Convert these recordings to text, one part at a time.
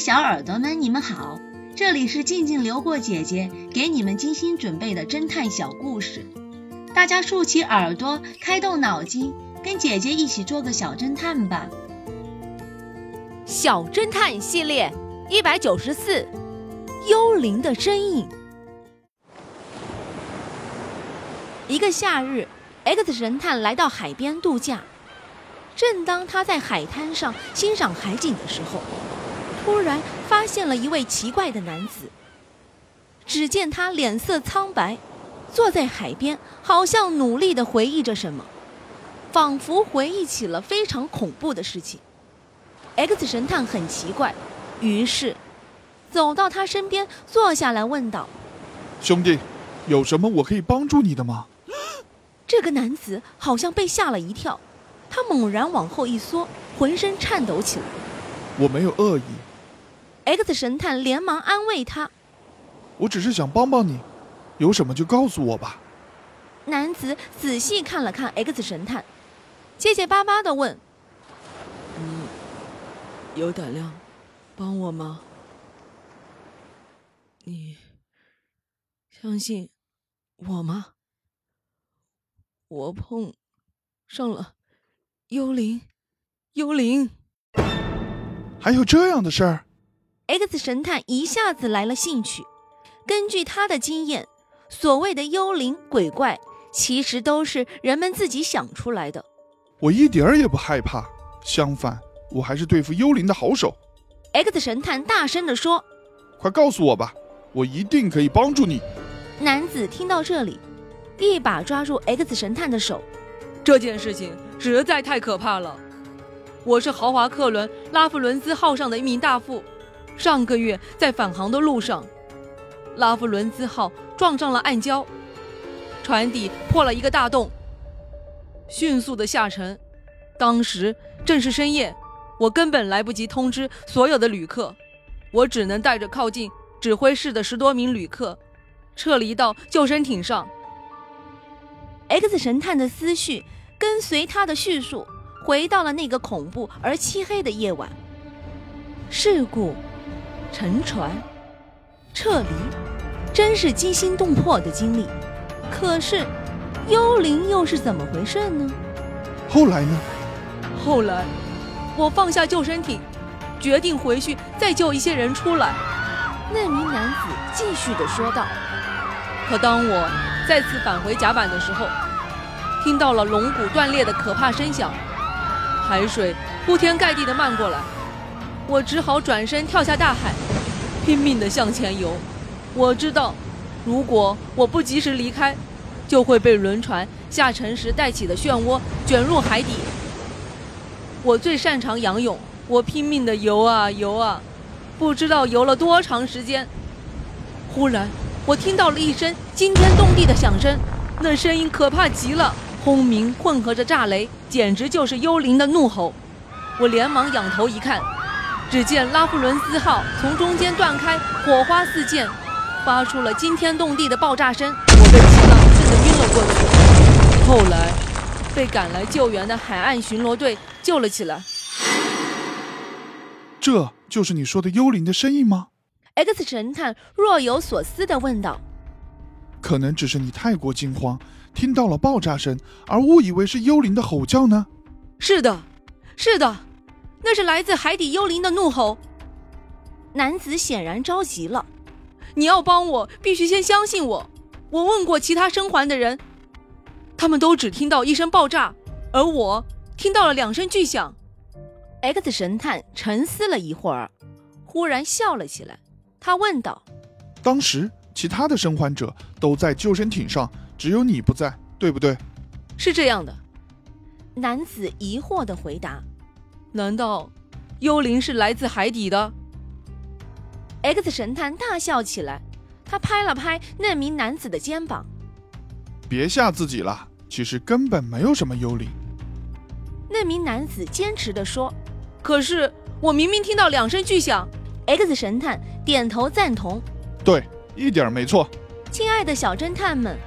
小耳朵们，你们好，这里是静静流过姐姐给你们精心准备的侦探小故事，大家竖起耳朵，开动脑筋，跟姐姐一起做个小侦探吧。小侦探系列一百九十四，幽灵的身影。一个夏日，X 神探来到海边度假。正当他在海滩上欣赏海景的时候，突然发现了一位奇怪的男子。只见他脸色苍白，坐在海边，好像努力地回忆着什么，仿佛回忆起了非常恐怖的事情。X 神探很奇怪，于是走到他身边坐下来问道：“兄弟，有什么我可以帮助你的吗？” 这个男子好像被吓了一跳，他猛然往后一缩，浑身颤抖起来。我没有恶意。X 神探连忙安慰他：“我只是想帮帮你，有什么就告诉我吧。”男子仔细看了看 X 神探，结结巴巴的问：“你有胆量帮我吗？你相信我吗？我碰上了幽灵，幽灵。”还有这样的事儿？X 神探一下子来了兴趣。根据他的经验，所谓的幽灵鬼怪，其实都是人们自己想出来的。我一点儿也不害怕，相反，我还是对付幽灵的好手。X 神探大声地说：“快告诉我吧，我一定可以帮助你。”男子听到这里，一把抓住 X 神探的手。这件事情实在太可怕了。我是豪华客轮拉夫伦斯号上的一名大副，上个月在返航的路上，拉夫伦兹号撞上了暗礁，船底破了一个大洞，迅速的下沉。当时正是深夜，我根本来不及通知所有的旅客，我只能带着靠近指挥室的十多名旅客，撤离到救生艇上。X 神探的思绪跟随他的叙述。回到了那个恐怖而漆黑的夜晚，事故、沉船、撤离，真是惊心动魄的经历。可是，幽灵又是怎么回事呢？后来呢？后来，我放下救生艇，决定回去再救一些人出来。那名男子继续的说道。可当我再次返回甲板的时候，听到了龙骨断裂的可怕声响。海水铺天盖地的漫过来，我只好转身跳下大海，拼命的向前游。我知道，如果我不及时离开，就会被轮船下沉时带起的漩涡卷入海底。我最擅长仰泳，我拼命的游啊游啊，不知道游了多长时间。忽然，我听到了一声惊天动地的响声，那声音可怕极了。轰鸣混合着炸雷，简直就是幽灵的怒吼。我连忙仰头一看，只见拉夫伦斯号从中间断开，火花四溅，发出了惊天动地的爆炸声。我被气到震得晕了过去。后来，被赶来救援的海岸巡逻队救了起来。这就是你说的幽灵的声音吗？X 神探若有所思地问道。可能只是你太过惊慌。听到了爆炸声，而误以为是幽灵的吼叫呢？是的，是的，那是来自海底幽灵的怒吼。男子显然着急了。你要帮我，必须先相信我。我问过其他生还的人，他们都只听到一声爆炸，而我听到了两声巨响。X 神探沉思了一会儿，忽然笑了起来。他问道：“当时其他的生还者都在救生艇上。”只有你不在，对不对？是这样的，男子疑惑的回答。难道幽灵是来自海底的？X 神探大笑起来，他拍了拍那名男子的肩膀：“别吓自己了，其实根本没有什么幽灵。”那名男子坚持地说：“可是我明明听到两声巨响。”X 神探点头赞同：“对，一点没错。”亲爱的小侦探们。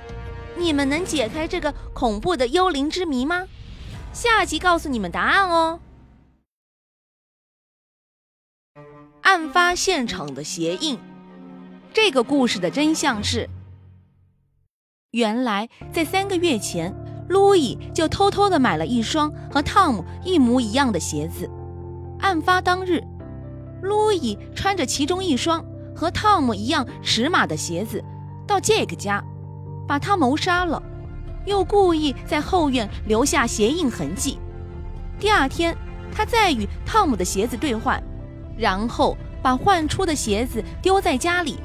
你们能解开这个恐怖的幽灵之谜吗？下集告诉你们答案哦。案发现场的鞋印。这个故事的真相是：原来在三个月前，路易就偷偷的买了一双和汤姆一模一样的鞋子。案发当日，路易穿着其中一双和汤姆一样尺码的鞋子到杰克家，把他谋杀了，又故意在后院留下鞋印痕迹。第二天，他再与汤姆的鞋子兑换，然后把换出的鞋子丢在家里。